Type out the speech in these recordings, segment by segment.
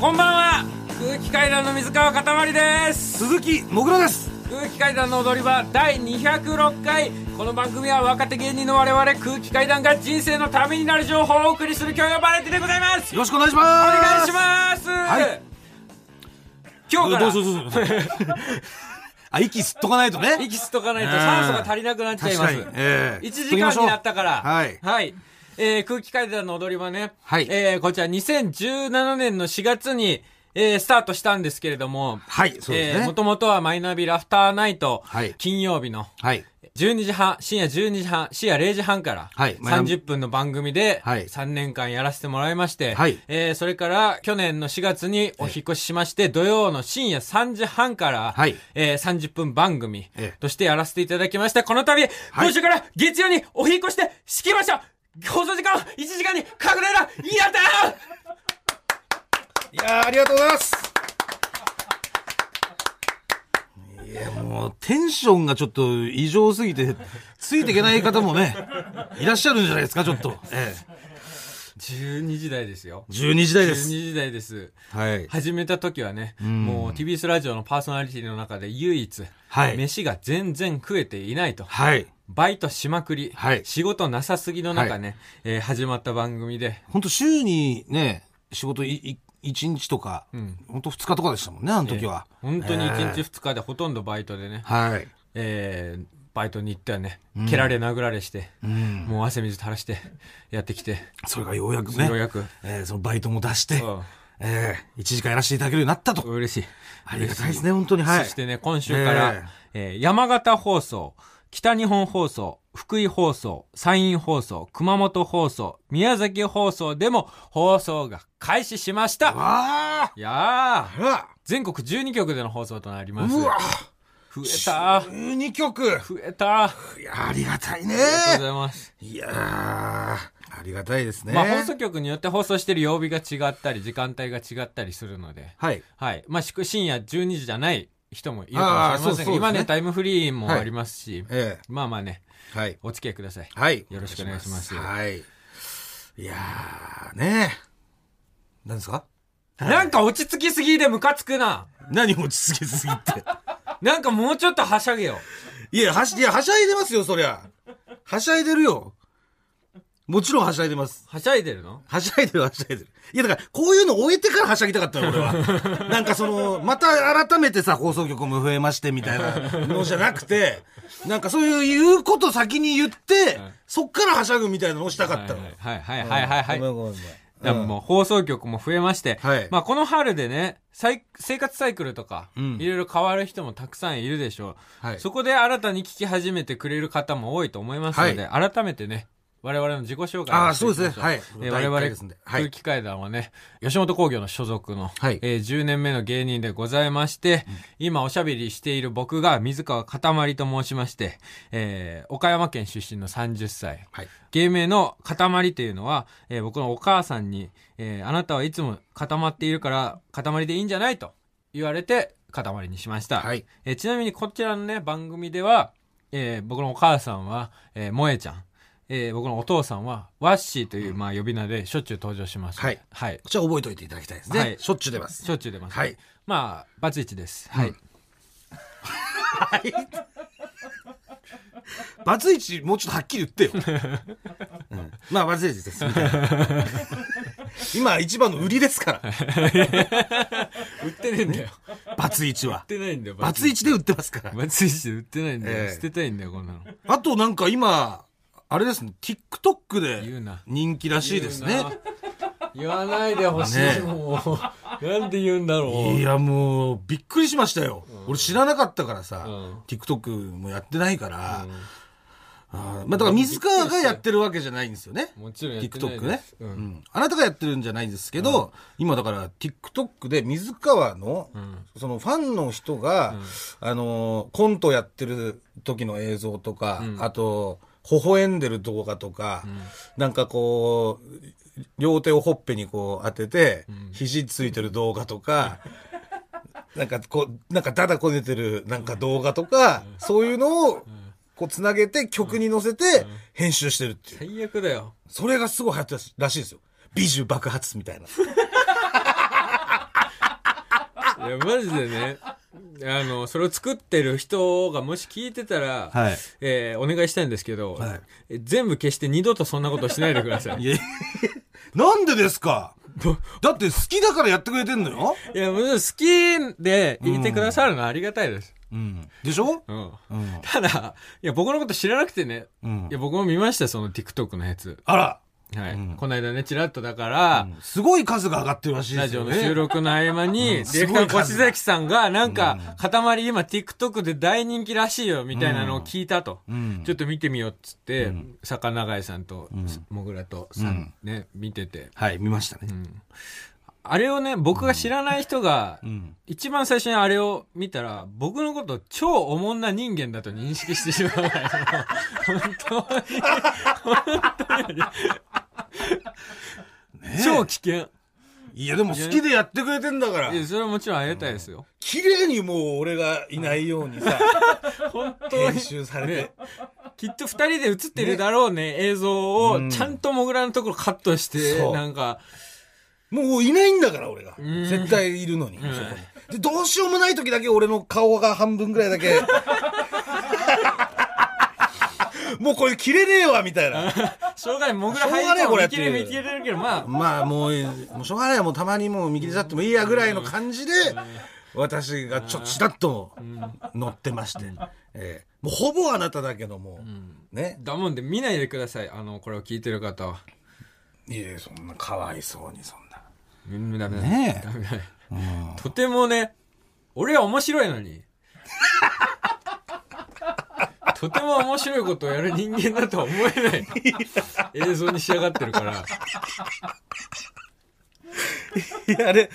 こんばんは。空気階段の水川かたまりです。鈴木もぐらです。空気階段の踊り場第206回。この番組は若手芸人の我々空気階段が人生のためになる情報をお送りする教養バラエティでございます。よろしくお願いしまおす願いします、はい。今日から。どうぞどうぞどう。ぞ あ息吸っとかないとね。息吸っとかないと酸素が足りなくなっちゃいます。確かに。ええ。1時間になったから。はい。はいえー空気階段の踊り場ね、はい。えーこちら2017年の4月に、えースタートしたんですけれども、はいそうですね。もともとはマイナビラフターナイト、はい。金曜日のはい。12時半、深夜12時半、深夜0時半から、はい。30分の番組で、はい。3年間やらせてもらいまして、はい。えーそれから去年の4月にお引っ越ししまして、土曜の深夜3時半から、はい。えー30分番組ええ。としてやらせていただきました。この度、今週から月曜にお引っ越して敷きました放送時間を1時間に拡大だやったーいやーありがとうございます。いやもうテンションがちょっと異常すぎてついていけない方もねいらっしゃるんじゃないですかちょっと、ええ、12時台ですよ。12時台で12す時台です。はい。始めた時はね、ん。もう TBS ラジオのパーソナリティの中で唯一、はい。飯が全然食えていないと。はいバイトしまくり、はい。仕事なさすぎの中ね、えー始まった番組で、本当週にね仕事いい1日とか、ん。本当2日とかでしたもんねあの時は、えー本当に1日ええ2日でほとんどバイトでね、はい。えーバイトに行ってはね、蹴られ殴られして、うん。もう汗水垂らしてやってきて、それがようやくね。ようやく、えーそのバイトも出して、う。んえー、1時間やらせていただけるようになったと。嬉しい。ありがたいですね本当に。はい。そしてね、今週から、ええー山形放送、北日本放送、福井放送、山陰放送、熊本放送、宮崎放送でも放送が開始しました。わあいやー、全国12局での放送となります。うわ増えた。12曲増えた。あいやありがたいねりがとうございます。いやーありがたいですねまあ放送局によって放送してる曜日が違ったり、時間帯が違ったりするので、はいはい。まあし深夜12時じゃない人もいるかもしれませんが、あーそうそうですね。今ね、タイムフリーもありますし、えまあまあね、えはい。お付き合いください。はい。よろしくお願いします。はい。いやーね何ですか？なんか落ち着きすぎでムカつくな。何落ち着きすぎって？なんかもうちょっとはしゃげよ。いやはしいやはしゃいでますよそりゃ。はしゃいでるよもちろんはしゃいでますはしゃいでるの？はしゃいでるはしゃいでる。いやだから、こういうの終えてからはしゃぎたかったの、俺は。なんかその、また改めてさ、放送局も増えましてみたいなのじゃなくて、なんかそういう言うこと先に言って、はいそっからはしゃぐみたいなのをしたかったの。はいはいはいはいはい。ごめんごめんごめんでももう放送局も増えまして、はいまあこの春でね、サイ生活サイクルとか、うんいろいろ変わる人もたくさんいるでしょう。はいそこで新たに聞き始めてくれる方も多いと思いますので、改めてね、我々の自己紹介をあそうですね。はい。えー我々空。気階段はね、吉本興業の所属の、はいえー10年目の芸人でございまして、今おしゃべりしている僕が水川かたまりと申しまして、えー岡山県出身の30歳。はい。芸名の塊というのは、えー僕のお母さんに、えーあなたはいつも固まっているから塊でいいんじゃないと言われて塊にしました。はい。えーちなみにこちらのね、番組では、えー僕のお母さんは、えー萌えちゃん。えー僕のお父さんは、ワッシーという、まあ、呼び名でしょっちゅう登場します。はい。はい。こちら覚えておいていただきたいですね。はいしょっちゅう出ます。しょっちゅう出ます。はい。まあ、バツイチです。はい。はい。バツイチ、もうちょっとはっきり言ってよ。うんまあ、バツイチです。みたいな今、一番の売りですから。売ってねえんだよ。売バツイチはっ。てないんだよ、バツイチで売ってますから。バツイチで売ってないんだよ。ええ捨てたいんだよ、こんなの。あとなんか今、あれですね、TikTok で人気らしいですね言わないでほしい、ねもう。なんで言うんだろう。いや、もう、びっくりしましたよ。俺知らなかったからさ、うん TikTok もやってないから、あーまあ、だから水川がやってるわけじゃないんですよね。もちろんやってない TikTok ね、です。う。うんん。あなたがやってるんじゃないんですけど、今だから TikTok で水川の、うん。そのファンの人が、あのーコントやってる時の映像とか、うんあと、微笑んでる動画とか、なんかこう、両手をほっぺにこう当てて、ん肘ついてる動画とか、なんかこう、なんかダダこねてるなんか動画とか、そういうのを、こうつなげて曲に乗せて編集してるっていう。最悪だよ。それがすごい流行ってるらしいですよ。美女爆発みたいな。いや、マジでね、あの、それを作ってる人がもし聞いてたら、はい。えーお願いしたいんですけど、はいえ全部消して二度とそんなことしないでください。いや、なんでですか？だって好きだからやってくれてんのよいや、もちろん好きでいてくださるのはありがたいです。うん。でしょ？うん。うん。ただ、いや、僕のこと知らなくてね、うんいや、僕も見ました、その TikTok のやつ。あら、はい。うんこの間ね、チラッとだから、すごい数が上がってるらしいですよね。ラジオの収録の合間に、うんディレ越崎さんが、なんか、塊今 TikTok で大人気らしいよ、みたいなのを聞いたと。うん。ちょっと見てみようっつって、うん坂永井さんと、もぐらとさん、ね、見てて。はい、見ましたね。うんあれをね、僕が知らない人が、うん。一番最初にあれを見たら、僕のこと超おもんな人間だと認識してしまうから、本当に、本当に、超危険。いや、でも好きでやってくれてんだからい。や、それはもちろんありがたいですよ。綺麗にもう俺がいないようにさ、本当編に。集されてね。きっと二人で映ってるだろうね、映像を、ちゃんとモグラのところカットして、なんか、もういないんだから、俺が。ん絶対いるのに。んそこにで、どうしようもない時だけ俺の顔が半分ぐらいだけ。もうこれ切れねえわ、みたいな。しょうがない、モグラしょうがねえこれっていう見切れ見切れるけど、まあ、まあもう、もうしょうがないよもうたまにもう見切りちゃってもいいやぐらいの感じで、私がちょっとちらっと乗ってまして。ええもうほぼあなただけども、ね。だもんで見ないでください。あの、これを聞いてる方は。いえ、そんなかわいそうに、そんねえダメだとてもね、俺は面白いのに。とても面白いことをやる人間だとは思えない映像に仕上がってるから。いや、あれ、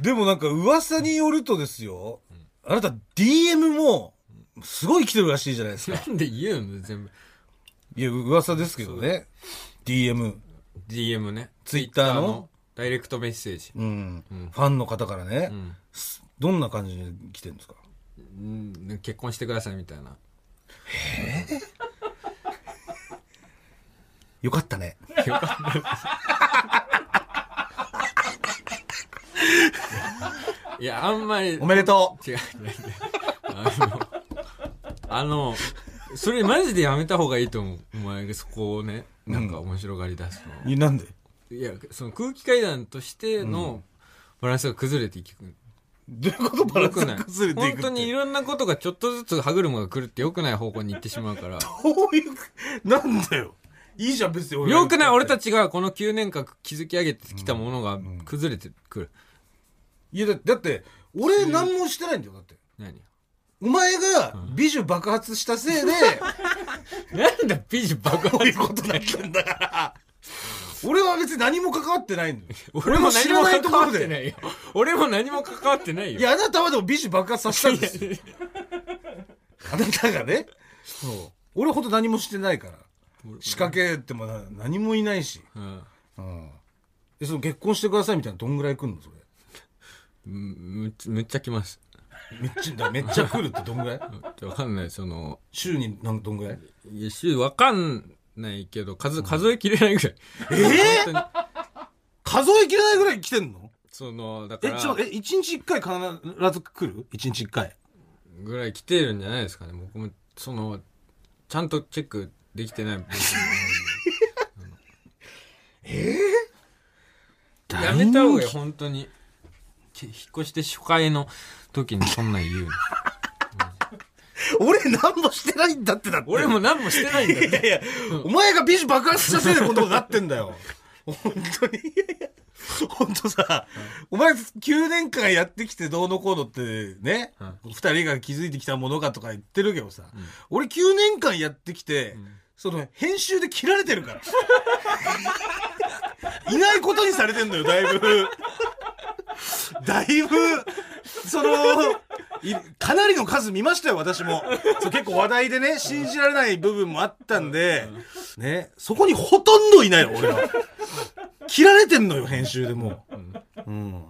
でもなんか噂によるとですよ、あなた DM も、すごい来てるらしいじゃないですか。なんで言うの全部。いや、噂ですけどね。DM。DM ね。Twitter のダイレクトメッセージ。うん。ファンの方からね、んどんな感じで来てるんですか？うん結婚してくださいみたいな。よかったね。いや、あんまり。おめでと違う。あの、あの、それマジでやめた方がいいと思う。お前がそこをね、なんか面白がり出すの。う。いなんで？いや、その空気階段としてのバランスが崩れていく。どういうことバランスが。崩れていくって？本当にいろんなことがちょっとずつ歯車が来るって良くない方向に行ってしまうから。こういう、なんだよ。いいじゃん、別に俺が良くない？俺たち。ちがこの9年間築き上げてきたものが崩れてくる。いや、だだって、俺何もしてないんだよ、だって。何？お前が美女爆発したせいで、なんだ美女爆こういことになったんだから。俺は別に何も関わってないんだよ。俺も何も関わってい。ないよ。俺も何も関わってないよ。いや、あなたはでも美女爆発させたんですよ。あなたがね。そう。俺ほんと何もしてないから。仕掛けてもな何もいないし。うんうん。で、その結婚してくださいみたいなどんぐらい来んのそれ？むむっちゃ来ます。めっちゃ、めっちゃ来るってどんぐらい？わかんない、その、週に何どんぐらい？いや、週わかんないけど、数、数えきれないぐらい。え本当に。数えきれないぐらい来てんの？その、だかえ、ら、ちょ、え、一日一回必ず来る？一日一回。ぐらい来てるんじゃないですかね。僕も、その、ちゃんとチェックできてない部分もあるんで。やめた方がいい、本当に。き引っ越して初回の時にそんなん言うの。俺何もしてないんだってだって。俺も何もしてないんだって。いやいや、お前が美女爆発したせいでこんなことになってんだよ。本当に。いやいや本当さ、お前9年間やってきてどうのこうのってね、二、人が気づいてきたものかとか言ってるけどさ、俺9年間やってきて、その編集で切られてるから。いないことにされてんのよ、だいぶ。だいぶ、その、いかなりの数見ましたよ、私も。結構話題でね、信じられない部分もあったんで、ね、そこにほとんどいないよ、俺は。切られてんのよ、編集でもう。うん。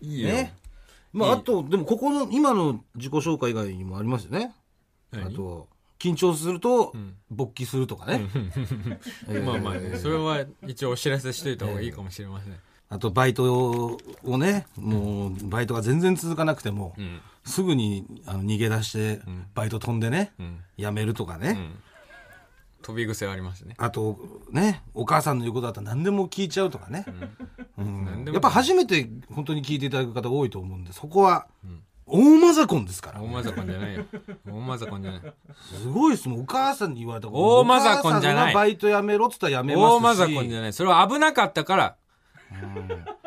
いいよ。ね。まあ、あと、でもここの、今の自己紹介以外にもありますよね。あ何と、緊張するとん、勃起するとかね。え ーまあまあね、それは一応お知らせしといた方がいいかもしれません。あとバイトをね、もうバイトが全然続かなくても、ん。すぐにあの逃げ出して、バイト飛んでね、ん。辞めるとかね、ん。飛び癖はありますね。あとね、お母さんの言うことだったら何でも聞いちゃうとかね。うん。やっぱ初めて本当に聞いていただく方多いと思うんで、そこは、大マザコンですから大。マザコンじゃないよ。大マザコンじゃない。すごいですもん。お母さんに言われた大マザコンじゃないバイト辞めろって言ったら辞めますし。大マザコンじゃない。それは危なかったから。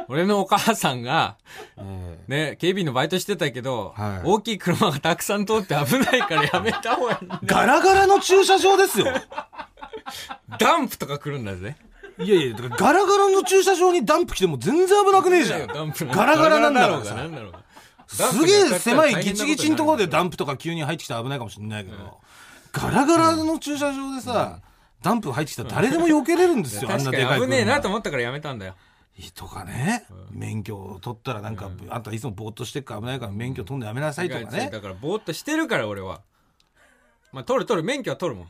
俺のお母さんが、えね、警備員のバイトしてたけど、はい大きい車がたくさん通って危ないからやめた方がいいガラガラの駐車場ですよ。ダンプとか来るんだぜ。いやいや、だからガラガラの駐車場にダンプ来ても全然危なくねえじゃん。ガラガラなんだろうがすげえ狭いギチギチのところでダンプとか急に入ってきたら危ないかもしれないけど、ガラガラの駐車場でさ、ダンプ入ってきたら誰でも避けれるんですよ、あんな確でかい危ねえなと思ったからやめたんだよ。とかね、免許を取ったらなんか、あんたいつもぼーっとしてっから危ないから免許取んでやめなさいとかね。だからぼーっとしてるから俺は。まあ取る取る、免許は取るも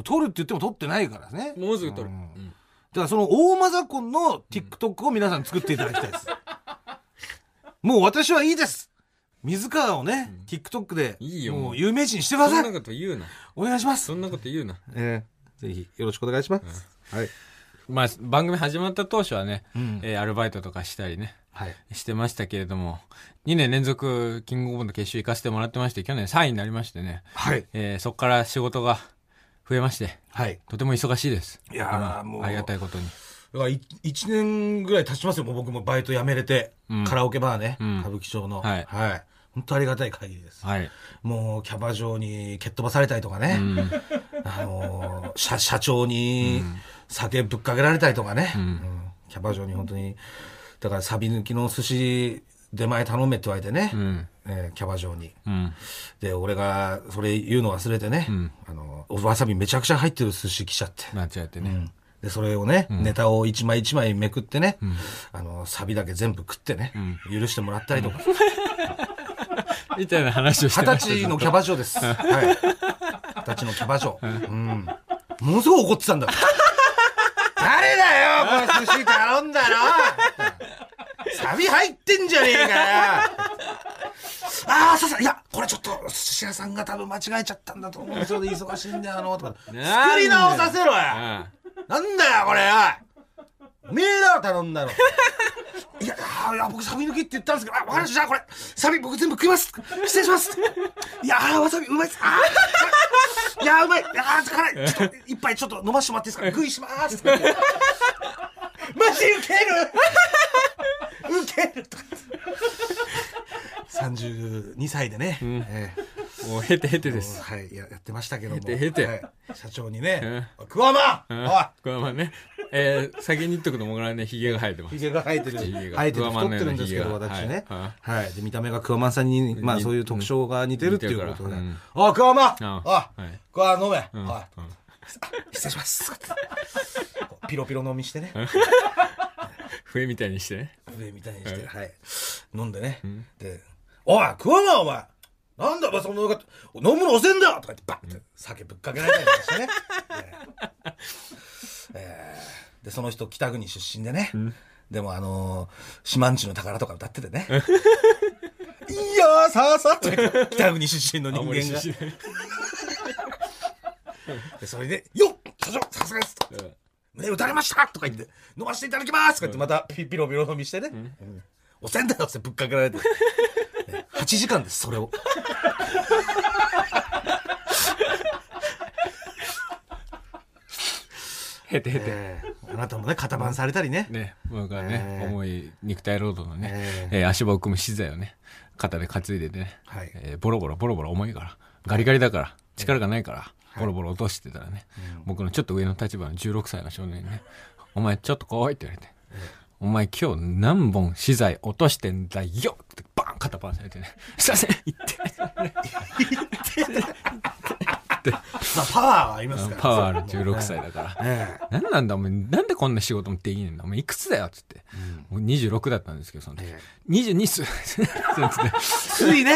ん。取るって言っても取ってないからね。もうすぐ取る。ううんんだからその大マザコンの TikTok を皆さん作っていただきたいです。もう私はいいです。水川をね、TikTok でいいよもう有名人にしてくださ。そんないこと言うな。お願いしますそ。んなこと言うな。えーぜひよろしくお願いします。はい。まあ、番組始まった当初はね、うんえーアルバイトとかしたりね、はい。してましたけれども、2年連続キングオブの決勝行かせてもらってまして、去年3位になりましてね、はい。えーそこから仕事が増えまして、はい。とても忙しいです。いやー今もうありがたいことに。だからい一年ぐらい経ちますよ、もう僕もバイト辞めれて。うんカラオケバーね、うん歌舞伎町の。はいはい。本当ありがたい限りです。はい。もうキャバ嬢に蹴っ飛ばされたりとかね。うん。あのー社、社長に酒ぶっかけられたりとかね。んうんキャバ嬢に本当に、だからサビ抜きの寿司出前頼めって言われてね。うん。えーキャバ嬢に。うん。で、俺がそれ言うの忘れてね。んあの、わさびめちゃくちゃ入ってる寿司来ちゃって。なっちゃってね。うんで、それをね、ネタを一枚一枚めくってね、あの、サビだけ全部食ってね、許してもらったりとか。みたいな話をして二。十歳のキャバ嬢です。はい。二十歳のキャバ嬢。うん。ものすごい怒ってたんだ。誰だよ、この寿司頼んだのサビ入ってんじゃねえかよああ、ささ、いや、これちょっと、寿司屋さんが多分間違えちゃったんだと思うんですよ。忙しいんだよ、あの、とか。作り直させろようんなんだよ、これよおめえ頼んだの。いや、いや、僕サビ抜きって言ったんですけど、あ、わかりました、これ、サビ僕全部食います。失礼します。いやー、わさびうまいっす。あーいやー、うまい。あー、辛い。ちょっと、一杯ちょっと飲ましてもらっていいですか食いします。マジウケるウケるとか。32歳でね、えもう、へてへてえです。はい、ややってましたけども。へてへてはい社長にね、クワマうんおいこれはね、えー、先に言っとくともぐらね、髭が生えてます。ひげが生えてる。生えてる。太ってるんですけど、私ね。ははい。で、見た目がクワマンさんに、まあにそういう特徴が似てるっていうことで。おい、クワマンあおいはい、クワ飲め。うんおい、失礼します。ピロピロ飲みしてね。笛みたいにしてね。上みたいにして、はい。飲んでね。で、おい、クワマンお前なんだお前そのか飲むの遅えんだとか言ってバッて酒ぶっかけられたりとかしてね。えーえーで、その人北国出身でね。でもあのー、島んちの宝とか歌っててね。いやー、さあさあと北国出身の人間が で、それで、よっ社長さすがですとうん胸打たれましたとか言って、飲ませていただきますとか言って、またピピロピロ飲みしてね。うんおせんだよってぶっかけられて。ね8時間です、それを。へてへて。えーあなたもね、型番されたりね。ね、僕はね、えー重い肉体労働のね、ええ。ー足場を組む資材をね、肩で担いでてね、はい。えーボロボロボロボロ重いから、ガリガリだから、力がないから、ボロボロ落としてたらね、僕のちょっと上の立場の16歳の少年にね、お前ちょっと来いって言われて、お前今日何本資材落としてんだよって肩パンされてね、すいません。言って、まあ、パワーはありますから。パワーある。16歳だから。えなんなんだお前、なんでこんな仕事もできねえんだお前。いくつだよっつって。もう26だったんですけど、その時。え22っす。つってついね、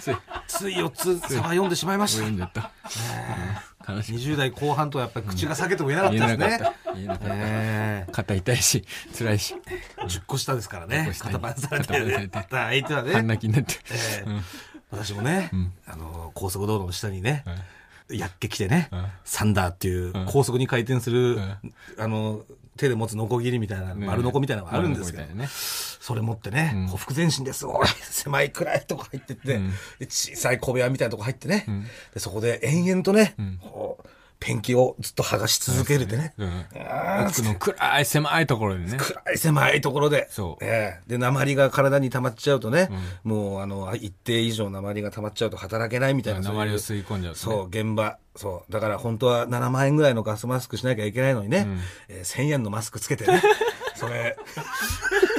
つい、つい4つ差は読んでしまいました。読んじゃった。話。20代後半とはやっぱり口が裂けても言えなかったですね。言えなかっ。た。言えなかった。え肩痛いし辛いし。え10個下ですからね。10個。下に肩パンされて。相手は半ね。泣きになって。私もねん、あの、高速道路の下にねうん、やっけ来てねうん、サンダーっていううん。高速に回転するん、あの、手で持つノコギリみたいな、ね丸ノコみたいなのがあるんですけど。ね。それ持ってね、うん。前進です。おい、狭い暗いとこ入ってって、うん。で小さい小部屋みたいなとこ入ってね、ん。でそこで延々とね、ん。こうペンキをずっと剥がし続けるってね。うんあー奥の暗い狭いところでね暗い狭いところで。そうええで、鉛が体に溜まっちゃうとね、もうあの、一定以上鉛が溜まっちゃうと働けないみたいな。鉛を吸い込んじゃうそう、現場。そう。だから本当は7万円ぐらいのガスマスクしなきゃいけないのにね、えー1000円のマスクつけてね。それ、1000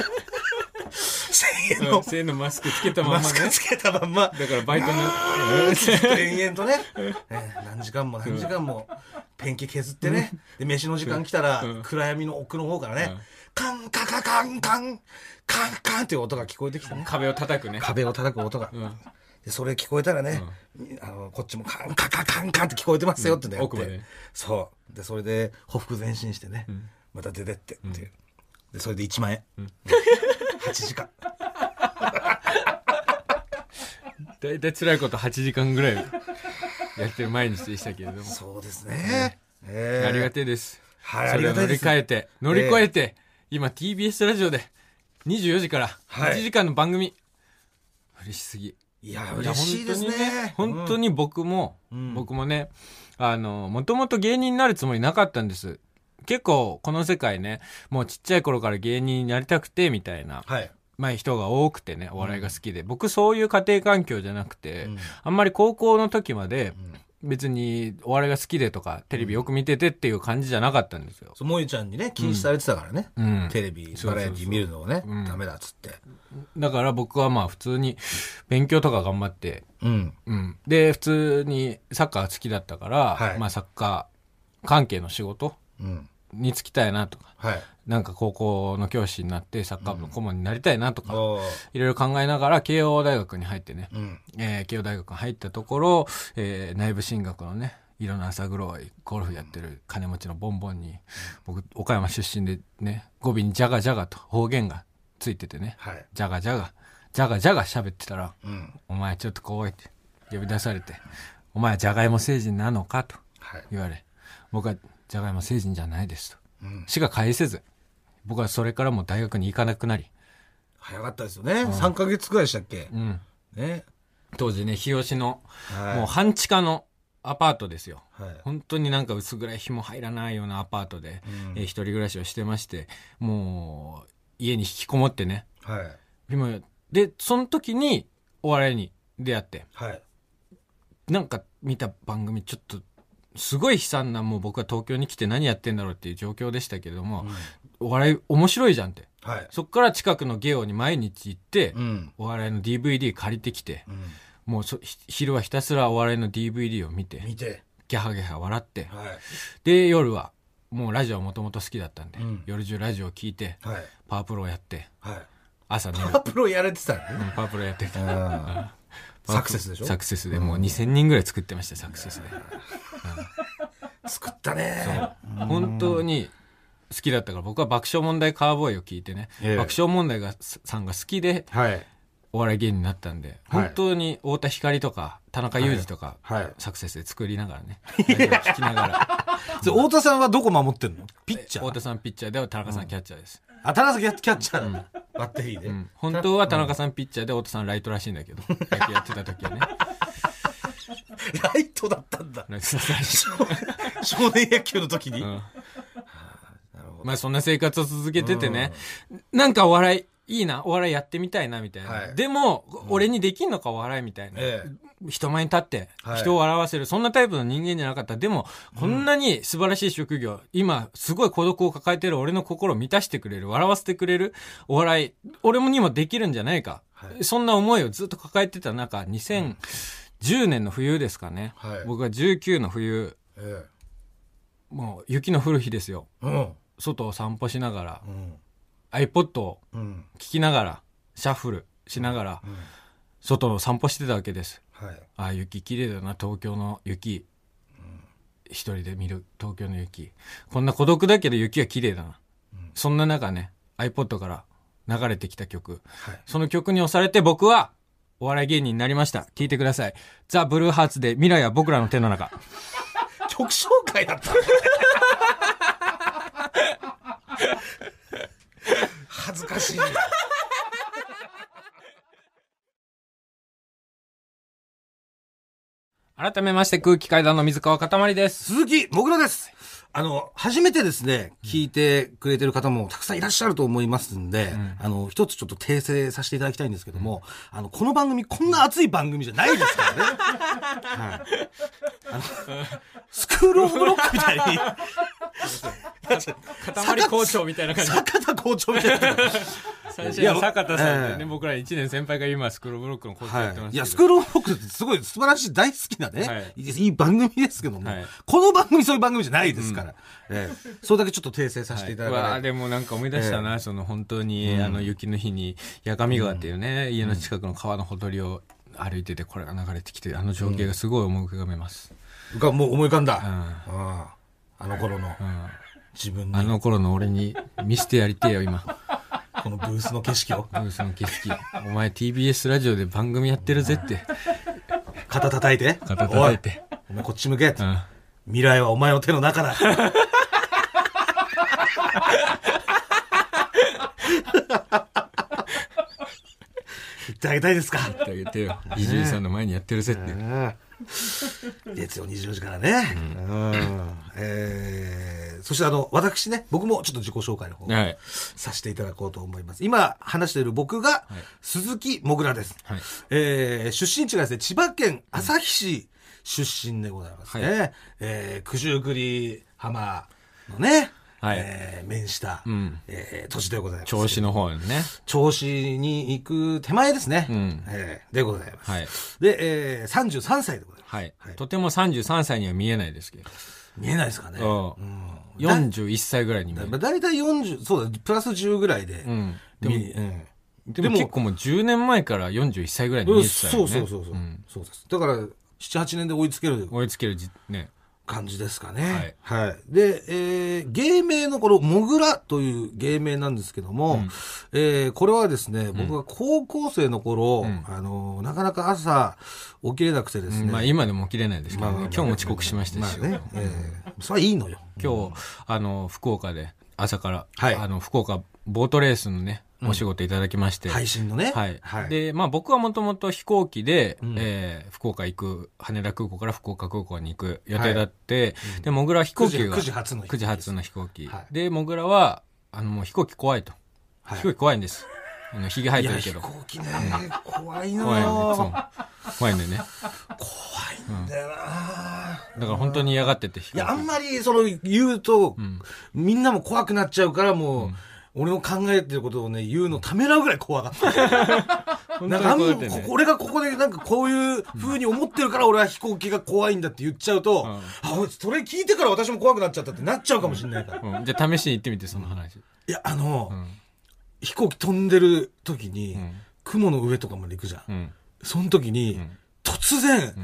円のうん性のマスクつけたまんマまね。スクつけたまんま。だからバイトの。ずっと延々とね、えー何時間も何時間もペンキ削ってね、で、飯の時間来たら、暗闇の奥の方からね、カンカカカンカン、カンカンっていう音が聞こえてきてね、壁を叩くね壁を叩く音が。んでそれ聞こえたらね、あのこっちもカンカカカンカンって聞こえてますよってね、うん奥までそうでそれでほふ前進してね、また出てってっていう、でそれで1万円、8時間大体辛いこと8時間ぐらいやってる毎日でしたけれども。そうですね、えーありがてえです。はいそれを乗りありがたいです。換えて乗り越えて今 TBS ラジオで24時からはい。1時間の番組。嬉しすぎ。いや嬉しいですね。本当に僕も、うん。僕もね、あの、もともと芸人になるつもりなかったんです。結構、この世界ね、もうちっちゃい頃から芸人になりたくて、みたいな、はいまあ人が多くてね、お笑いが好きで。僕そういう家庭環境じゃなくて、うん。あんまり高校の時まで、別にお笑いが好きでとか、テレビよく見ててっていう感じじゃなかったんですよ。そう萌えちゃんにね禁止されてたからね、うん。テレビバラエティ見るのをね、うん。ダメだっつって。だから僕はまあ普通に勉強とか頑張って、うん。うん。で、普通にサッカー好きだったから、はい。まあサッカー関係の仕事うんに就きたいなとか、はい。なんか高校の教師になってサッカー部の顧問になりたいなとか、おーいろいろ考えながら慶応大学に入ってね、うん。えー慶応大学に入ったところ、えー内部進学のね、色の朝黒いゴルフやってる金持ちのボンボンに、僕、岡山出身でね、語尾にジャガジャガと方言がついててね、はい。ジャガジャガ、ジャガジャガ喋ってたら、うん。お前ちょっと来いって呼び出されて、お前はじゃがいも星人なのかとはい。言われ、僕はじゃがいも星人じゃないですと。うん。しか返せず、僕はそれからもう大学に行かなくなり、早かったですよね、3ヶ月くらいでしたっけ？うん。ね。当時ね、日吉の、はい。もう半地下のアパートですよ。はい。本当になんか薄暗い日も入らないようなアパートで、えー一人暮らしをしてまして、もう家に引きこもってね。はい。でもで、その時にお笑いに出会って、はい。なんか見た番組ちょっと、すごい悲惨なもう僕は東京に来て何やってんだろうっていう状況でしたけれども、お笑い面白いじゃんって。はい。そっから近くのゲオに毎日行って、うん。お笑いの DVD 借りてきて、うん。もう昼はひたすらお笑いの DVD を見て、見て。ギャハギャハ笑って、はい。で、夜は、もうラジオもともと好きだったんで、うん。夜中ラジオ聞いて、はい。パワープロをやって、はい。朝寝る。パワープロやられてたねうんパワープロやってた。うんサクセスでしょ？サクセスで、もう2000人ぐらい作ってました、サクセスで。作ったね。本当に好きだったから、僕は爆笑問題カーボーイを聞いてね、ええ。爆笑問題がさんが好きで、はい。お笑い芸人になったんで、はい。本当に太田光とか、田中裕二とか、はい。はい。サクセスで作りながらね、聞きながら、で太田さんはどこ守ってんの？ピッチャー。太田さんピッチャーで、田中さんキャッチャーです。あ田中さんキャッチャーだバッテリーで。うん。本当は田中さんピッチャーで太田さんライトらしいんだけど、野球やってた時はね。ライトだったんだ。少年野球の時に？うん。まあそんな生活を続けててね、なんかお笑い、いいな、お笑いやってみたいな、みたいな。はい。でも、俺にできんのか、お笑いみたいな。え人前に立ってはい、人を笑わせる、そんなタイプの人間じゃなかった。でも、こんなに素晴らしい職業、今、すごい孤独を抱えてる俺の心を満たしてくれる、笑わせてくれるお笑い、俺もにもできるんじゃないか。はい。そんな思いをずっと抱えてた中、2010年の冬ですかね。はい。僕が19の冬、えもう雪の降る日ですよ。えうん。外を散歩しながら、うん iPod をうん聞きながら、シャッフルしながら、うん外を散歩してたわけです。はいああ、雪綺麗だな、東京の雪。一人で見る東京の雪。こんな孤独だけど雪は綺麗だな。そんな中ね、iPod から流れてきた曲。はいその曲に押されて僕はお笑い芸人になりました。聞いてください。ザ・ブルーハーツで未来は僕らの手の中。曲紹介だった恥ずかしい。改めまして空気階段の水川かたまりです。鈴木もぐらです。あの、初めてですね、聞いてくれてる方もたくさんいらっしゃると思いますんで、あの、一つちょっと訂正させていただきたいんですけども、あの、この番組、こんな熱い番組じゃないですからね。はい。あの、スクールオブロックみたいに、かたまり校長みたいな感じ。坂田校長みたいな。最初は坂田さんでね、ええ。僕ら1年先輩が今スクロールブロックの校長やってます。はい。いや、スクールオブロックってすごい素晴らしい、大好きなね、、はい。い番組ですけども、はい。この番組そういう番組じゃないですから、ええ。それだけちょっと訂正させていただかないうわでもなんか思い出したな、その本当に、あの雪の日に八神川っていうね、家の近くの川のほとりを歩いててこれが流れてきてあの情景がすごい思い浮かべます、がもう思い浮かんだ。ん。あの頃の。うん。自分に、あの頃の俺に見せてやりてえよ今。このブースの景色を。ブースの景色。お前 TBS ラジオで番組やってるぜって。肩叩いて。肩叩いて。お前こっち向け。うん。未来はお前の手の中だ。言ってあげたいですか？言ってあげてよ。伊集院さんの前にやってるぜって、月曜24時からね。うん。えーそしてあの、私ね、僕もちょっと自己紹介の方はい。させていただこうと思います。今話している僕が、鈴木もぐらです。はい。えー出身地がですね、千葉県旭市出身でございますね。はえー九十九里浜のね、はいえー面した、んえー土地でございます。調子の方にね銚子に行く手前ですね。んえーでございます。はいで、えー、33歳でございます。はい、はいとても33歳には見えないですけど、見えないですかね。うん41歳ぐらいに見えるまあ、大体40、そうだ、プラス10ぐらいで。うんでも、うんでも結構もう10年前から41歳ぐらいに見えてたそよね。うそうそうそう、んそうです。だから、7、8年で追いつける追いつけるじ、ね。感じですかね。はい。で、えー芸名のこの、もぐらという芸名なんですけども、えーこれはですね、僕が高校生の頃、あの、なかなか朝起きれなくてですね。まあ今でも起きれないですけどね。今日も遅刻しましたし。まあね、えーそれはいいのよ。今日、あの、福岡で朝から、はいあの、福岡ボートレースのね、お仕事いただきまして。配信のね。はい。はい。で、まあ僕はもともと飛行機で、んえー福岡行く、羽田空港から福岡空港に行く予定だって、で、もぐらは飛行機が9時発の飛行機9時発の飛行機。はいで、もぐらは、あの、もう飛行機怖いと。はい飛行機怖いんです。あの、ひげ生えてるけど。飛行機ね、怖いの怖いよ。怖いんだよね。怖いんだよな、だから本当に嫌がってて、飛いや、あん。まり、その、言うと、んみんなも怖くなっちゃうから、もう、俺の考えてることをね、言うのためらうぐらい怖かった。本なんかねこ俺がここでなんかこういう風に思ってるから俺は飛行機が怖いんだって言っちゃうと、んあ、それ聞いてから私も怖くなっちゃったってなっちゃうかもしれないから。うんじゃあ試しに行ってみて、その話。いや、あの、ん飛行機飛んでる時に、ん雲の上とかまで行くじゃん。うん。その時に、突然、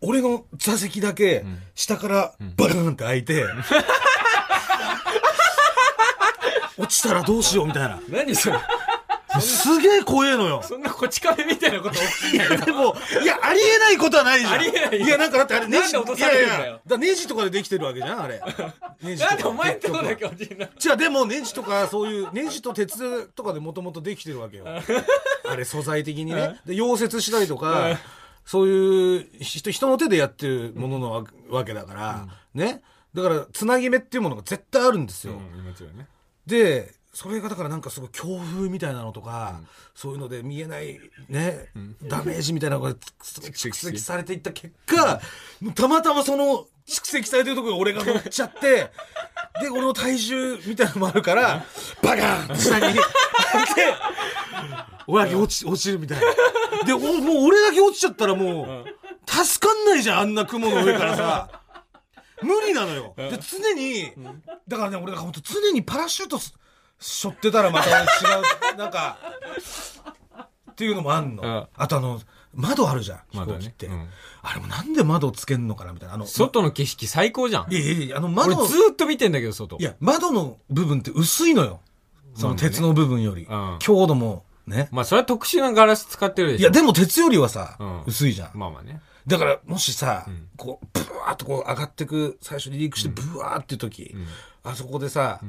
俺の座席だけ、下からバーンって開いて、落ちたらどうしようみたいな。何それすげえ怖えのよ。そんなこち亀みたいなこと起きないよ。でも、いや、ありえないことはないじゃん。ありえないよいや、なんかだってあれ、ネジ、なんで落とされるんだよいやいやだネジとかでできてるわけじゃん、あれ。ネジとか。なんでお前んとこだ結け落ちるの？局は違う、でもネジとか、そういう、ネジと鉄とかでもともとできてるわけよ。あれ、素材的にね。で、溶接したりとか、そういう人、人の手でやってるもののわわけだから、ね。だから、つなぎ目っていうものが絶対あるんですよ。もちろんね。でそれがだからなんかすごい強風みたいなのとか、そういうので見えないね、ダメージみたいなのが蓄積されていった結果、もうたまたまその蓄積されてるところに俺が乗っちゃって、で、俺の体重みたいなのもあるから、バカーンって下に、で、俺だけ落ち、落ちるみたいな。で、おもう俺だけ落ちちゃったらもう、助かんないじゃん、あんな雲の上からさ。無理なのよ。で、常に、だからね、俺が本当常にパラシュートす背負ってたらまた違う、なんか、っていうのもあんの。うんあとあの、窓あるじゃん、飛窓行機って。あれもなんで窓つけんのかなみたいな。あの、外の景色最高じゃんい。やいやいや、あの俺窓、ずーっと見てんだけど、外。いや、窓の部分って薄いのよ。その鉄の部分より。うん強度もね。まあ、それは特殊なガラス使ってるでしょ。いや、でも鉄よりはさ、うん薄いじゃん。まあまあね。だから、もしさ、ん。こう、ブワーっとこう上がってく、最初離陸してブワーっていう時、あそこでさ、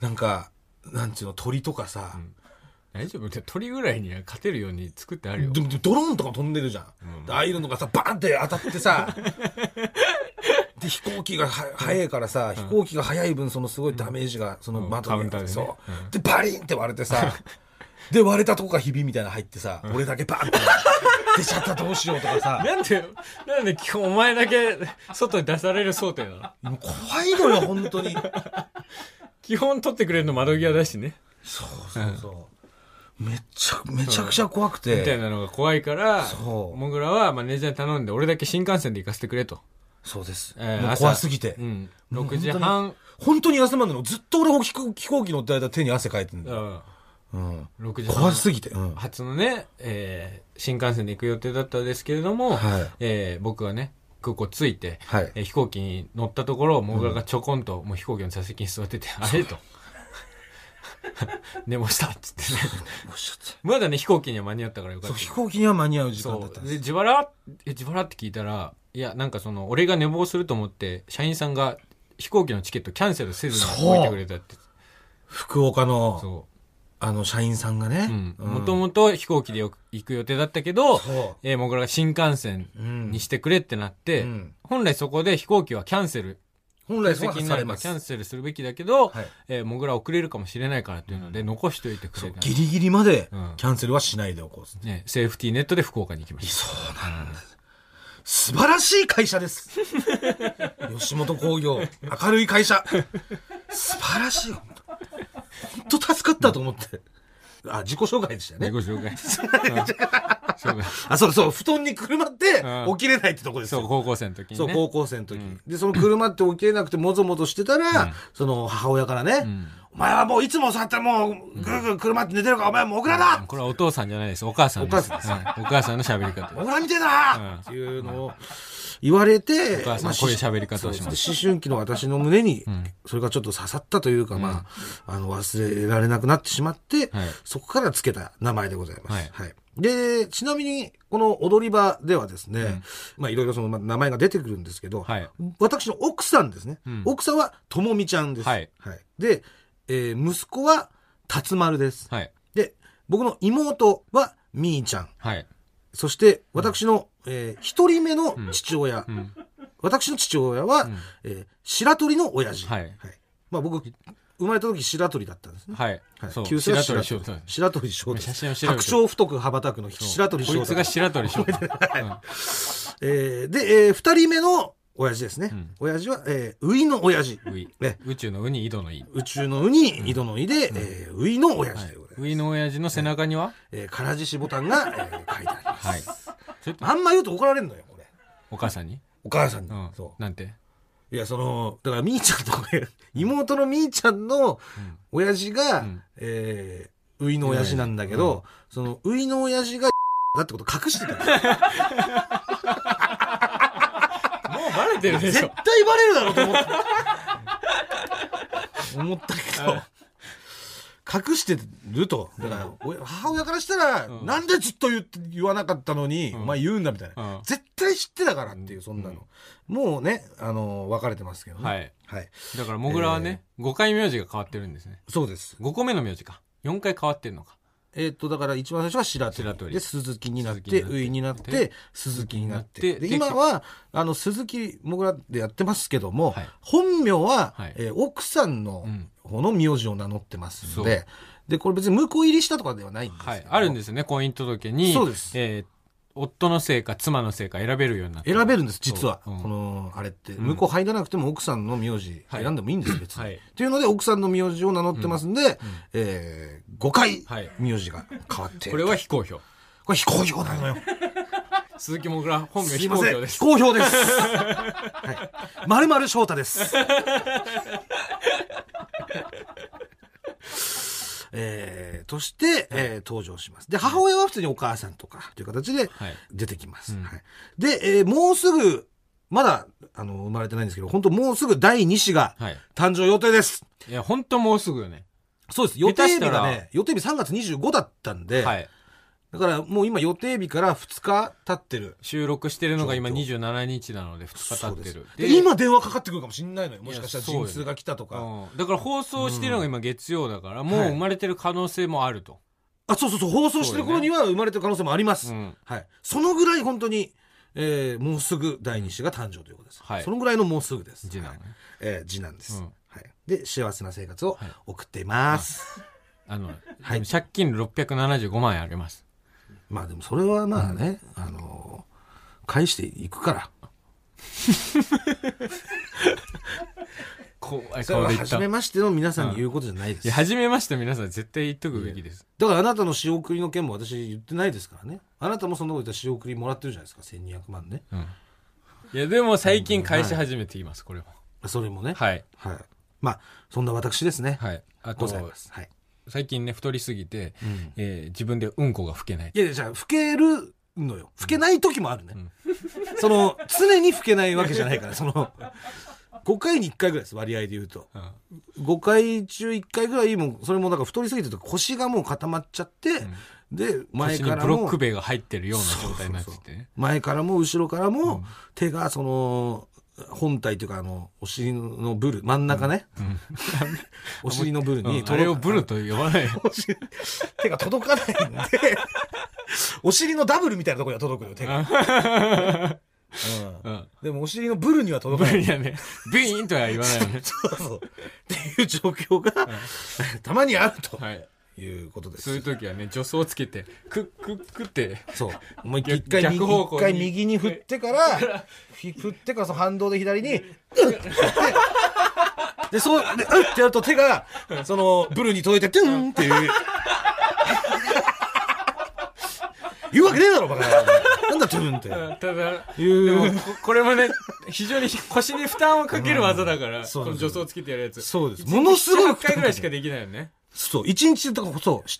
なんか、なんていうの、鳥とかさ、大丈夫？鳥ぐらいには勝てるように作ってあるよ。でもドローンとかも飛んでるじゃん。でああいうのがさ、バーンって当たってさ、で、飛行機がは速いからさ、飛行機が速い分、そのすごいダメージが、その窓に、カウンターでね。そう、うんで、バリンって割れてさ、で、割れたとこがひびみたいなの入ってさ、俺だけバーンって出ちゃったらどうしようとかさ、なんで、なんで今日お前だけ外に出される想定なの？もう怖いのよ、本当に。基本取ってくれるの窓際だしね。そうそうそう。めっちゃ、めちゃくちゃ怖くみたいて。なのが怖いから、そうモグラはマネージャーに頼んで、俺だけ新幹線で行かせてくれと。そうです。えーもう怖すぎてう。ん。もう6時半、本当に休まんのずっと俺飛行飛行機乗ってる間手に汗かいてんだよ。うんうん。6時半怖すぎて。うん。初のね、えー新幹線で行く予定だったんですけれども、はいえー僕はね、空港着いて、はいえー飛行機に乗ったところ、モグラがちょこんと、もう飛行機の座席に座ってて、あれと。寝ましたっつってね。まだね、飛行機には間に合ったからよかそう、った。飛行機には間に合う時間だったんです。自腹え、自腹って聞いたら、いや、なんかその、俺が寝坊すると思って、社員さんが飛行機のチケットキャンセルせずに置いてくれたって。福岡の、そあの、社員さんがね。う。うん。うんもともと飛行機でよく行く予定だったけど、そえー、もぐらが新幹線う。うんにしてくれってなって、うん本来そこで飛行機はキャンセル、本来そうなればはされます。キャンセルするべきだけど、はいえー、もぐら遅れるかもしれないからっていうので、残しといてくれた。ギリギリまでうんキャンセルはしないでおこう。ね、セーフティーネットで福岡に行きましそうなんです。素晴らしい会社です。吉本興業、明るい会社。素晴らしい。本当本当助かったと思って。あ、自己紹介でしたた。ね、ね。ご紹介。あ、そうそう、布団にくるまってうん起きれないってとこですそう、よ。高校生の時にそう、ね。高校生の時。で、その車って起きれなくてもぞもぞしてたら、その母親からね、お前はもういつもそうやってもう、ぐーぐー車って寝てるから、お前はもうオクラだこれはお父さんじゃないです。お母さんです。お母さんうんお母さんの喋り方オクラみてえだなっていうのを言われて、お母さんこういう喋り方をします思春期の私の胸に、それがちょっと刺さったというか、まあ、あの、忘れられなくなってしまって、はいそこからつけた名前でございます。はいはい。で、ちなみに、この踊り場ではですね、まあ、いろいろその、まあ名前が出てくるんですけど、はい私の奥さんですね。ん奥さんは、ともみちゃんです。はいで、えー息子は、辰丸です。はい。で、僕の妹は、みーちゃん。はい。そして、私の、えー一人目の父親。ん私の父親は、えー白鳥の親父。はいまあ僕、生まれた時白鳥だったんですね。はい。はい。旧姓は白白鳥鳥翔太。白鳥翔太。白鳥太く羽ばたくの白鳥翔太こいつが。白鳥翔太。えーで、えー二人目の親父ですね。ん親父は、えー、ウイの親父。ウイね。宇宙のウに井戸の井。宇宙のウに、井戸の井で、えー、ウイの親父でございます。ウイの親父の背中には？えー、唐獅子ボタンが、えー書いてあります。はい。あんま言うと怒られるのよ、これ。お母さんに？お母さんに。うん。そう。なんて？いや、その、だから、みーちゃんとね、妹のみーちゃんの親父が、んえー、ういの親父なんだけど、その、ういの親父が、だってこと隠してたよ。もうバレてるでし絶ょ対。バレるだろうと思った。思ったけど、隠してると。だから、お母親からしたら、んなんでずっと言言わなかったのに、んお前言うんだみたいな、うん絶対知ってたからっていう、そんなの。もうね、あの、別れてますけどね。はい。はい。だから、モグラはね、5回名字が変わってるんですね。そうです。5個目の名字か。4回変わってるのか。えっ、と、だから一番最初は白鳥。で、鈴木になって、鈴木になってういになって、鈴木になって。で、で今は、あの、鈴木もぐらでやってますけども、はい本名は、はいえー奥さんのうん方の名字を名乗ってますのそで、で、これ別に向こう入りしたとかではないんですはい。あるんですよね、婚姻届に。そうですえー夫のせいか妻のせいか選べるようになってる選べるんです、実は。そううんこの、あれって。向こう入らなくても奥さんの名字はい選んでもいいんです、別に。はいというので、奥さんの名字を名乗ってますんで、えー、5回はい、名字が変わっているこれは非公表。これ非公表なのよ。鈴木もぐら本名非。公表です。非公表です。はい。まるまる翔太です。えーとして、えー登場します。で、母親は普通にお母さんとかという形ではい出てきます。うんはい、で、えーもうすぐ、まだ、あの、生まれてないんですけど、本当もうすぐ第2子がはい。誕生予定です。いや、ほんともうすぐよね。そうです。予定日がね、予定日3月25だったんで、はい。だからもう今予定日から2日経ってる。収録してるのが今状27日なので2日経ってる。で今電話かかってくるかもしれないのよ。もしかしたら陣痛が来たとか。うんだから放送してるのが今月曜だから、もう生まれてる可能性もあると。あ、そうそうそう、放送してる頃には生まれてる可能性もあります。うんはい。そのぐらい本当に、えーもうすぐ第二子が誕生ということです。はいそのぐらいのもうすぐです。次男ねはいえー次男です、うんはい。で、幸せな生活をはい送っています。あの、はい借金675万円あります。まあでもそれはまあね、あのー返していくから。怖いそれは顔で言った。い初めましての皆さんに言うことじゃないです。や、初めまして皆さん絶対言っとくべきです。だからあなたの仕送りの件も私言ってないですからね。あなたもそんなこと言ったら仕送りもらってるじゃないですか。1200万ね。うん。いや、でも最近返し始めています、これも。それもね。はい。はい。まあ、そんな私ですね。はい。あとございます。はい。最近ね、太りすぎて、うんえー自分でうんこが吹けない。いやいや、じゃあ、老けるのよ。老けない時もあるね。その、常に老けないわけじゃないから、その、5回に1回ぐらいです、割合で言うと。うん5回中1回ぐらい、もう、それもなんか太りすぎてると腰がもう固まっちゃって、で、前腰にからもブロック、塀が入ってるような状態になっててね。前からも後ろからも、手がその、本体というか、あの、お尻のブル、真ん中ね。お尻のブルにうんあれをブルと呼ばない 手が届かないんで、お尻のダブルみたいなところには届くよ、手が。うんうん。でもお尻のブルには届ブかない。ルにはね、ビーンとは言わないよね。そうそう。っていう状況が、たまにあるとはい。いうことです。そういう時はね、助走つけて、クックックって、そう。もう一逆回右、逆方向に一回右に振ってから、ひ振ってからその反動で左に、うんってで、そう、で、うんってやると手が、その、ブルに届いて、トゥーンっていう。言うわけねえだろ、バカなんだ、トゥーンって。ただ、いうここれもね、非常に腰に負担をかける技だから、その助走つけてやるやつ。そうですものすごい8回ぐらいしかできないよね。そう、一日とか、そう、し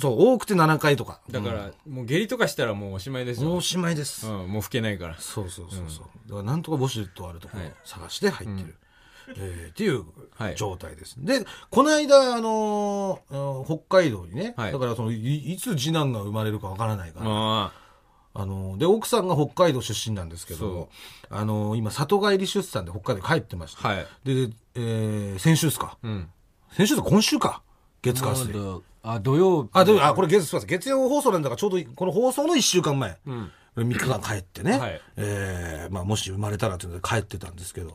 そう、多くて7回とか。だから、もう下痢とかしたらもうおしまいですよもうお。しまいです。うん、もう吹けないから。そうそうそうそう。だからなんとかウォシュレットあるところ探して入ってる。えーっていうはい状態です。で、この間、あの北海道にね、はいだからそのい、いつ次男が生まれるかわからないから、まあのーで、奥さんが北海道出身なんですけど、あのー今、里帰り出産で北海道に帰ってました。あ、はい。で、えー先週ですか？うん。先週ですか今週か。月火水。あ、土曜日。あ、でも、あ、これ月、すみません。月曜放送なんだから、ちょうどいこの放送の1週間前。うん。3日間帰ってね、はいえーまあ、もし生まれたらというので帰ってたんですけど、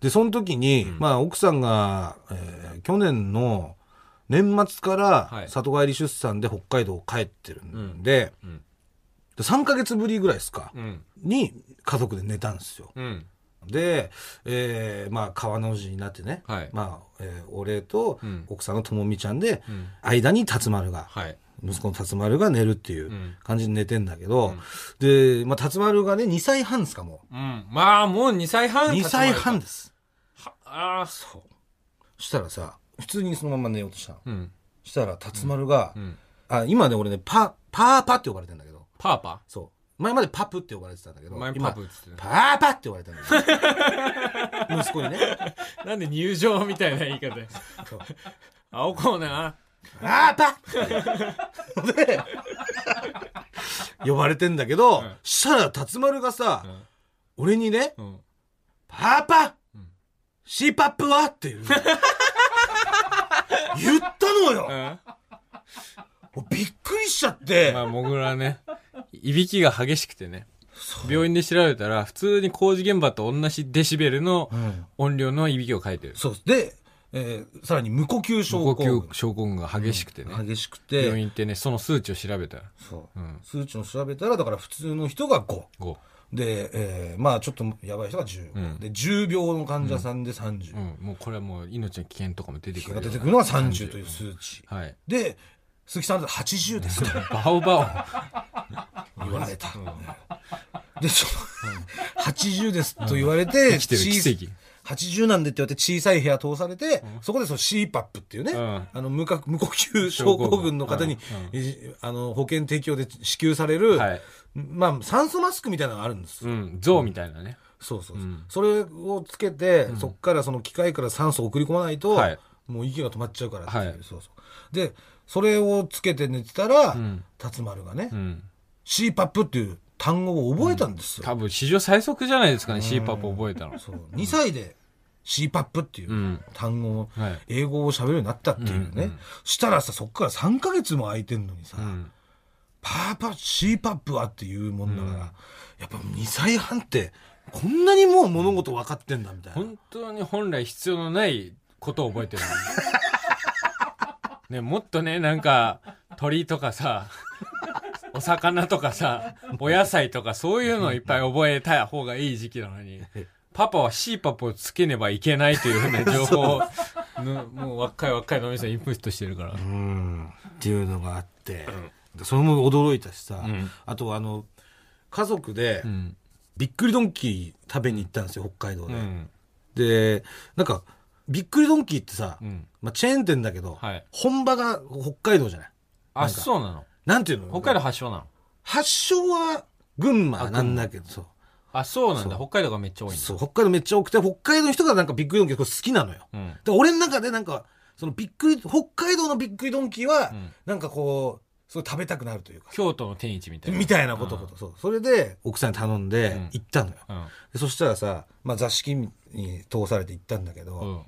で、その時に、まあ、奥さんが、えー去年の年末からはい里帰り出産で北海道帰ってるんで、うんで3ヶ月ぶりぐらいですか、うん。に家族で寝たんですよ。うん。で、えーまあ、川の字になってね、はいまあ、えー俺とうん奥さんのともみちゃんで、うん間に辰丸が、はい。息子の辰丸が寝るっていううん感じで寝てんだけど、で、まあ、辰丸がね、2歳半ですか、もうん。まあ、もう2歳半う。2歳半で。です。はああ、そう。したらさ、普通にそのまま寝ようとしたの。うん。したら、辰丸が、うん。あ、今ね、俺ね、パ、パーパって呼ばれてんだけど、パーパそう。前までパプって呼ばれてたんだけど、前今パプっってパーパって呼ばれてんだよ。息子にね。なんで入場みたいな言い方そう青コーナあーパッで、呼ばれてんだけど、んしたら、辰丸がさ、ー。俺にね、うん。パーパ、んシーパップは？っていう。言ったのよ、うん。もうびっくりしちゃって。まあ、モグラね、いびきが激しくてね。病院で調べたら、普通に工事現場と同じデシベルのうん音量のいびきを書いてる。そう。で、えーさらに無呼吸症呼候群吸。症候群が激しくてね。激しく病て、院行ってね、その数値を調べたら。そう、うん数値を調べたら、だから普通の人が5。5。で、えーまあちょっとやばい人が15。うんで、重病の患者さんで30。うん。もうこれはもう命の危険とかも出てくる出てくるのが30という数値。はい。で、鈴木さんだと80ですとバオバ言われた。で、その、80ですと言われて、オ。生きてる小奇跡。80なんでって言われて小さい部屋通されて、そこでその CPAP っていうね、うん。あの無か無呼吸症候群。の方に、うん。えあの保険提供で支給される、はい。まあ酸素マスクみたいなのがあるんです。ようん。象みたいなね。そうそうそれをつけて、そっからその機械から酸素を送り込まないと、はい。もう息が止まっちゃうからっていう、はい。そうそう。でそれをつけて寝てたら、ん。辰丸がね、うん。CPAP っていう単語を覚えたんですよ、多分史上最速じゃないですかね、CPAP 覚えたの。そう。2歳で CPAP っていううん。単語を、はい。英語を喋るようになったっていうね、うんうんしたらさそっから3ヶ月も空いてんのにさ、うん。パーパ CPAP はっていうもんだから、やっぱ2歳半ってこんなにもう物事分かってんだみたいな、本当に本来必要のないことを覚えてるのねねもっとねなんか鳥とかさお魚とかさお野菜とかそういうのをいっぱい覚えた方がいい時期なのにパパは CPAP をつけねばいけないというね情報をぬもう若い若い飲みさんインプットしてるから。うん。っていうのがあって、それも驚いたしさ、ん。あとあの家族でうん。びっくりドンキー食べに行ったんですよ北海道で、うん。でなんかびっくりドンキーってさ、うん。まあ、チェーン店だけど、はい。本場が北海道じゃない？あなんか。そうなの？なんていうの？北海道発祥なの？発祥は群馬なんだけどそう。あそうなんだ。北海道がめっちゃ多いんだ。そう北海道めっちゃ多くて北海道の人がなんかびっくりドンキー好きなのよ。うん。で俺の中でなんかそのびっくり北海道のびっくりドンキーは、ん。なんかこうすごい食べたくなるというか。京都の天一みたいな。みたいなことこと、そう。それで奥さんに頼んでうん。行ったのよ、うん。でそしたらさ、まあ、座敷に通されて行ったんだけど、うん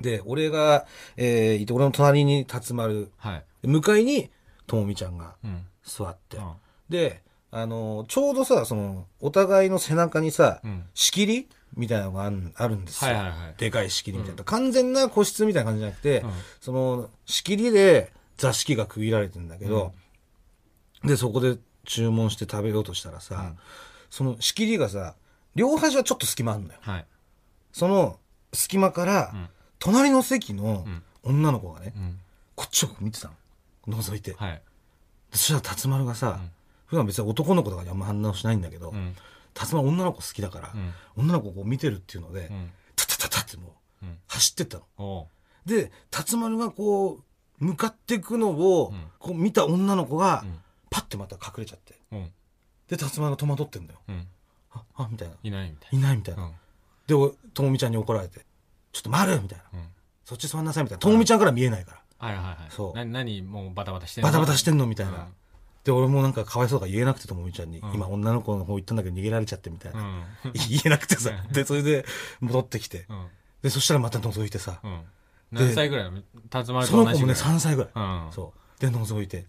で俺が、えーいて俺の隣に辰丸。はい。で向かいにともみちゃんがうん。座って、うん。であのちょうどさそのお互いの背中にさ、うん。仕切り？みたいなのがあるんですよ、はいはいはい。でかい仕切りみたいな、完全な個室みたいな感じじゃなくて、うん。その仕切りで座敷が区切られてんだけど、でそこで注文して食べようとしたらさ、その仕切りがさ両端はちょっと隙間あるのよ。はい。その隙間から、ん隣の席のん。女の子がね、うん。こっちを見てたの。覗いて、はい。そしたら辰丸がさ、普段別に男の子とかにあんま反応しないんだけど、うん。辰丸女の子好きだから、女の子をこう見てるっていうので、うん。タッタッタッタってもううん。走ってったの。で辰丸がこう向かっていくのを、ん。こう見た女の子が、ん。パッてまた隠れちゃって。うん。で辰丸が戸惑ってんだよ。うん。ああみたいな。いないみたいいないみたいな。なでおともみちゃんに怒られて「ちょっと丸!」みたいな、うん。うんそっち座んなさい」みたいな。ともみちゃんから見えないから。はいはいはい。そう。な何もうバタバタしてバタバタしてんのみたいな、うん。で俺もなんかかわいそうだから言えなくてともみちゃんに、ん。今女の子の方行ったんだけど逃げられちゃってみたいな、うん。言えなくてさ。でそれで戻ってきて、うん。でそしたらまた覗いてさ、うん。何歳ぐらい？の竜巻その子もねと同じぐらい。3歳ぐらい、うん。そう。で覗いて、ん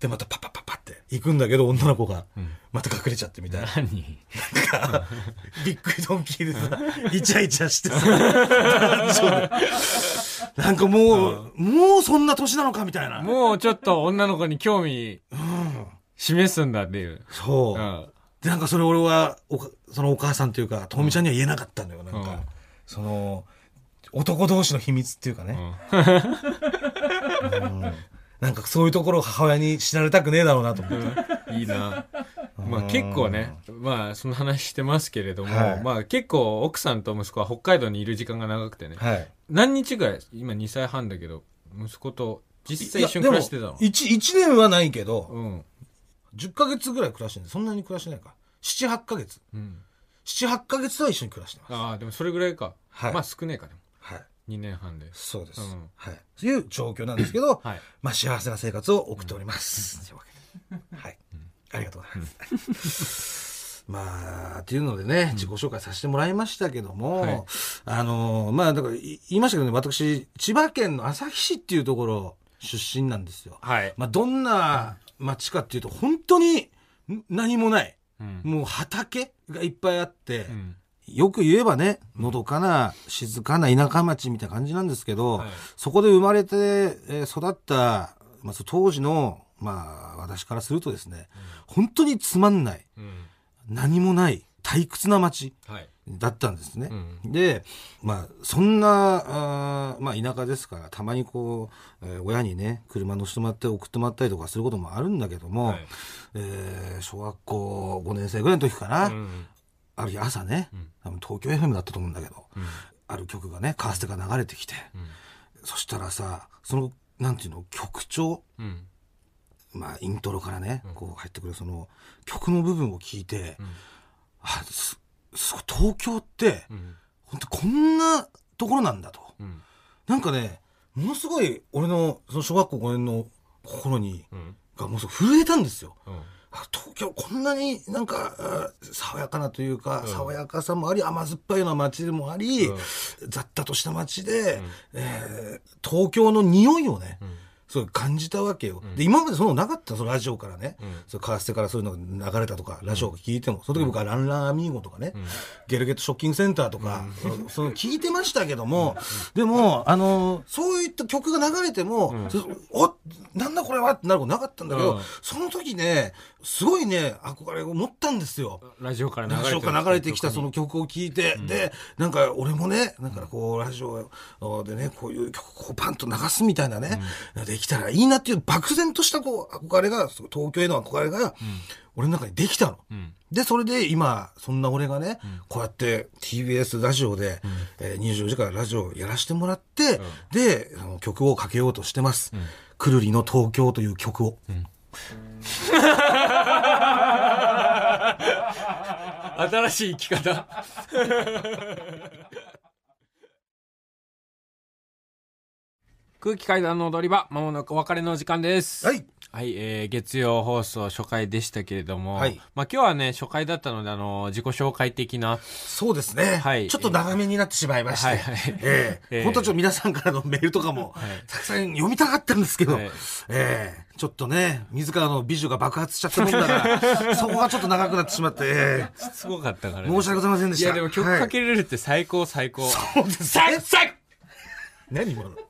でまたパッパッパッパって行くんだけど女の子がん。また隠れちゃってみたいな、何？びっくりドンキーでさイチャイチャしてさ 男女でなん。かもう、もうそんな年なのかみたいな。もうちょっと女の子に興味示すんだっていう。そう、うん。でなんかそれ俺はおかそのお母さんというかともみちゃんには言えなかったのよなんか、うんその男同士の秘密っていうかね、なんかそういうところを母親に知られたくねえだろうなと思って、いいな。まあ結構ね、まあその話してますけれども、はい。まあ結構奥さんと息子は北海道にいる時間が長くてね、はい。何日ぐらい、今2歳半だけど、息子と実際一緒に暮らしてたの？いやでも 1, 一年はないけど、うん。10ヶ月ぐらい暮らしてるそんなに暮らしてないか。78ヶ月。うん。78ヶ月は一緒に暮らしてます。ああ、でもそれぐらいか。はい。まあ少ねえかでも。はい2年半で。そうです、うん。はい。という状況なんですけど、はい。まあ幸せな生活を送っております、うわけではい、ありがとうございます、まあっていうのでね自己紹介させてもらいましたけども、はい。あのまあだからい言いましたけどね私千葉県の旭市っていうところ出身なんですよ。はい。まあ、どんな町かっていうと本当にん何もない。うん。もう畑がいっぱいあって、うん。よく言えばねのどかな静かな田舎町みたいな感じなんですけど、はいそこで生まれて、えー育った、まあ、そ当時の、まあ、私からするとですね、本当につまんないうん。何もない退屈な町はい。だったんですね。うで、まあ、そんな、あーまあ、田舎ですから、たまにこう、えー親にね、車乗せてもらって送ってもらったりとかすることもあるんだけども、はいえー小学校5年生ぐらいの時かな、うん。ある日朝ね、多分東京 FM だったと思うんだけど、ある曲がね、カーステが流れてきて、そしたらさ、その、なんていうの、曲調、うん。まあ、イントロからね、こう入ってくるその曲の部分を聞いて、あすすごい東京って、うん。本当こんなところなんだと。うん。なんかね、ものすごい俺のその小学校5年の心に、うん。がもうすごい震えたんですよ。うん。あ東京こんなになんかあ爽やかなというか、うん。爽やかさもあり甘酸っぱいような街でもあり、うん。雑多とした街で、えー東京の匂いをね、うんすごい感じたわけよ。ん。で今までそのなかった。そのラジオからね、うん。そうカーステからそういうのが流れたとか、ラジオが聞いても、その時僕はランランアミーゴとかね、ゲルゲットショッキングセンターとか、そその聞いてましたけども、でも、あの、そういった曲が流れても、そおなんだこれはってなることなかったんだけど、うん。その時ね、すごいね、憧れを持ったんですよ。ラジオから流れてきたその曲を聴いて、で、なんか俺もね、なんかこう、ラジオでね、こういう曲をパンと流すみたいなね、できたらいいなっていう漠然としたこう、憧れが、東京への憧れが、俺の中にできたの。ん。で、それで今、そんな俺がね、こうやって TBS ラジオで、えー24時間ラジオをやらせてもらって、で、あの曲をかけようとしてます。くるりの東京という曲を。新しい生き方空気階段の踊り場まもなくお別れの時間です。はい。はい、えー、月曜放送初回でしたけれども、はい。まあ今日はね、初回だったので、あの、自己紹介的な、そうですね。はい。ちょっと長めになってしまいまして。はいはい。ええ。ええ。本当はちょっと皆さんからのメールとかも、はい。たくさん読みたかったんですけど、はい。ええ。ちょっとね、自らの美女が爆発しちゃったもんだから、そこがちょっと長くなってしまって、えすごかったから、え申し訳ございませんでした。いや、でも曲かけれるって最高最高。そうですね。最最何今の？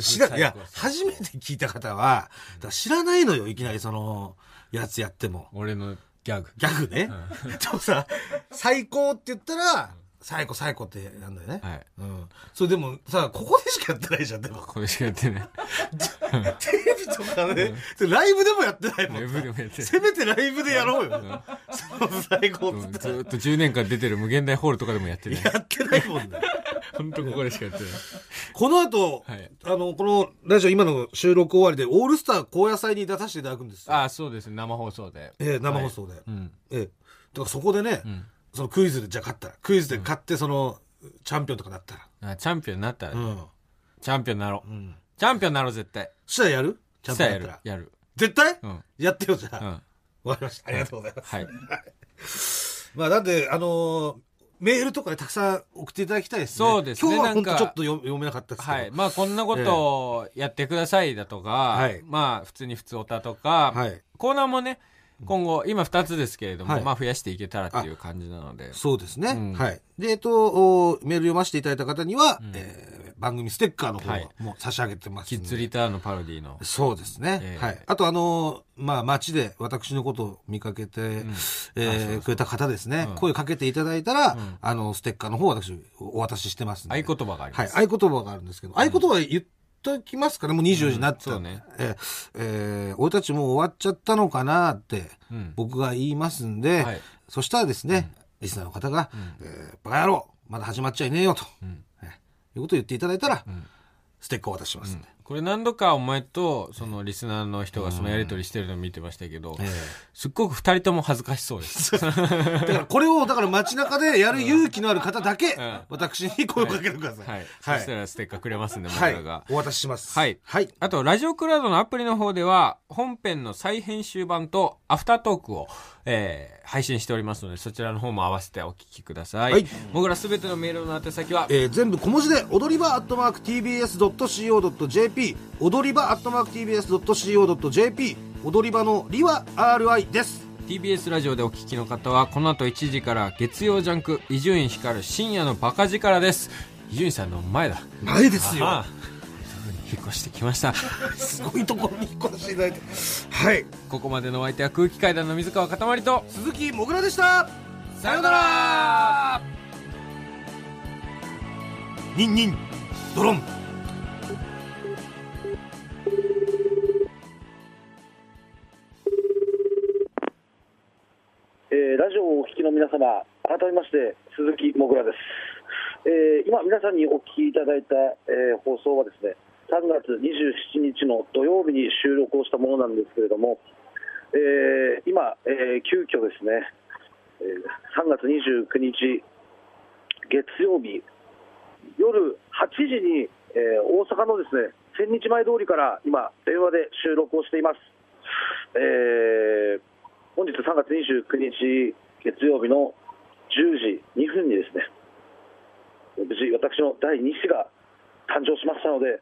知ら、いや初めて聞いた方は、知らないのよ、いきなりその、やつやっても。俺のギャグ。ギャグね。でもさ、最高って言ったら、最高最高ってやんだよね。はい。うん。それでもさ、ここでしかやってないじゃん、でも。これしかやってない。テレビとかね、ライブでもやってないもん。ライブでもやってないせめてライブでやろうよ。その最高っうんつったらずっと10年間出てる無限大ホールとかでもやってない。やってないもんね。本当ここでしかやってない。この後、はいあの、このラジオ今の収録終わりで、オールスター高野菜に出させていただくんですよ。ああ、そうですね。生放送で。ええ生放送で。うん。ええ。だからそこでね、んそのクイズでじゃあ勝ったら、クイズで勝ってその、チャンピオンとかなったら。あチャンピオンになったら、うん。チャンピオンになろう。うん。チャンピオンになろう、絶対。そしたらやる？チャンピオンやったら。。やる。絶対？うん。やってよ、じゃあ。うん。わかりました。ありがとうございます。はい。まあ、なんで、あのーメールとかでたくさん送っていただきたいですね。そうですね今日は本当なんかちょっと読読めなかったですけど。はい。まあ、こんなことをやってくださいだとか、はいまあ、普通に普通おたとか、はい。コーナーもね、今後、今2つですけれども、はいまあ、増やしていけたらっていう感じなので。そうですね。うんはい。で、えっと、おメール読ませていただいた方には、えー番組ステッカーの方はいも差し上げてますんでキッズリターンのパロディの。そうですね。ええはい。あと、あのーまあ、街で私のことを見かけて、えーくれた方ですね、うん声かけていただいたら、んあの、ステッカーの方私お渡ししてますんで。合言葉がありまはい。す。合言葉があるんですけど、合言葉言っときますかね、もう24時になってた、う。んね。えーえー俺たちもう終わっちゃったのかなって、うん。僕が言いますんで、はい。そしたらですね、リスナーの方が、えーバカ野郎まだ始まっちゃいねえよと、ん。えーいうことを言っていただいたら、ん。ステッカーを渡しますんで。これ何度かお前と、そのリスナーの人がそのやりとりしてるのを見てましたけど、えすっごく二人とも恥ずかしそうです。え だからこれを、だから街中でやる勇気のある方だけ、ん私に声をかけてください。はい。はいそしたらステッカーくれますんで、僕はいらが。お渡しします。はいはい。あと、ラジオクラウドのアプリの方では、本編の再編集版とアフタートークを、えー配信しておりますので、そちらの方も合わせてお聞きください。はい。僕らすべてのメールの宛先は、えー全部小文字で踊り場アットマーク TBS.CO.JP 踊り場アットマーク TBS.CO.JP 踊り場のりは RI です。TBS ラジオでお聞きの方は、この後1時から月曜ジャンク、伊集院光る深夜のバカ力です。伊集院さんの前だ。前ですよ引っ越してきました。すごいところに引っ越していただいて。はい。ここまでのお相手は空気階段の水川かたまりと、鈴木もぐらでした。さようなら。ニンニン。ドロン。えーララジオをお聞きの皆様、改めまして鈴木もぐらです。えー今皆さんにお聞きいただいた、えー放送はですね、3月27日の土曜日に収録をしたものなんですけれども、えー今、えー急遽ですね、えー3月29日月曜日夜8時に、えー大阪のですね千日前通りから今電話で収録をしています。えー本日3月29日月曜日の10時2分にですね無事私の第2子が誕生しましたので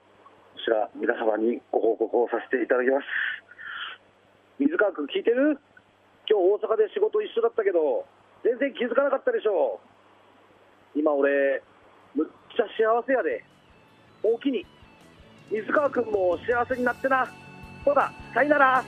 こちら皆様にご報告をさせていただきます。水川君聞いてる？今日大阪で仕事一緒だったけど全然気づかなかったでしょ今俺むっちゃ幸せやで。大きに。水川君も幸せになってな。ほらさよなら。